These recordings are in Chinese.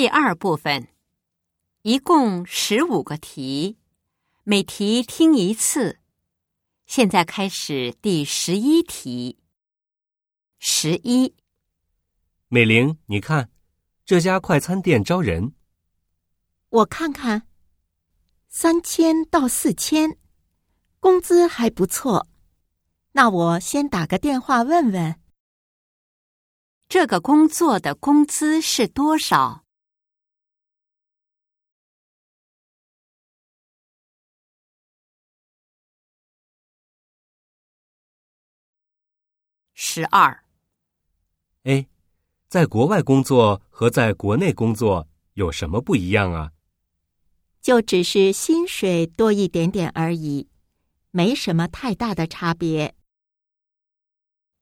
第二部分，一共十五个题，每题听一次。现在开始第十一题。十一，美玲，你看，这家快餐店招人，我看看，三千到四千，工资还不错。那我先打个电话问问。这个工作的工资是多少？十二，哎，在国外工作和在国内工作有什么不一样啊？就只是薪水多一点点而已，没什么太大的差别。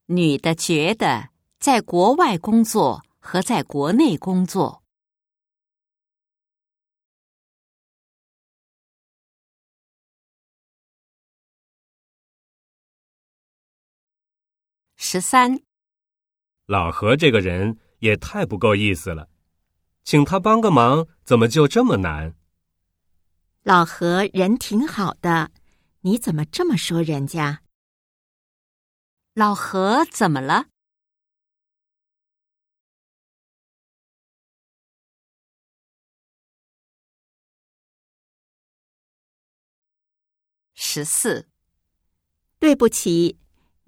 女的觉得。在国外工作和在国内工作。十三，老何这个人也太不够意思了，请他帮个忙，怎么就这么难？老何人挺好的，你怎么这么说人家？老何怎么了？十四，对不起，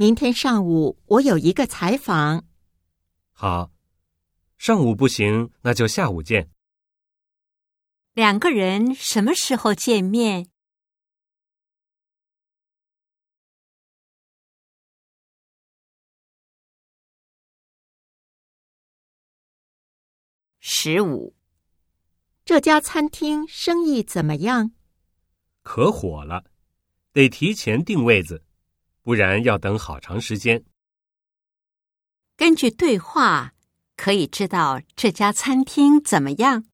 明天上午我有一个采访。好，上午不行，那就下午见。两个人什么时候见面？十五，这家餐厅生意怎么样？可火了。得提前订位子，不然要等好长时间。根据对话，可以知道这家餐厅怎么样。